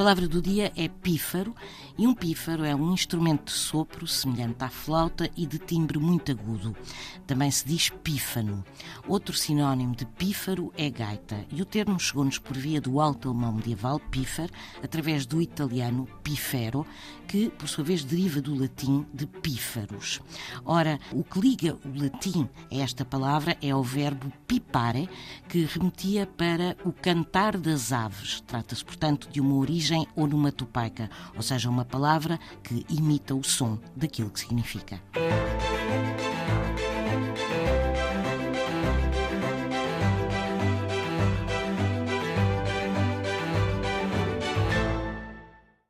palavra do dia é pífaro, e um pífaro é um instrumento de sopro semelhante à flauta e de timbre muito agudo. Também se diz pífano. Outro sinónimo de pífaro é gaita, e o termo chegou-nos por via do alto alemão medieval pífar, através do italiano pifero, que por sua vez deriva do latim de pífaros. Ora, o que liga o latim a esta palavra é o verbo pipare, que remetia para o cantar das aves. Trata-se, portanto, de uma origem onomatopaica, ou seja, uma palavra que imita o som daquilo que significa.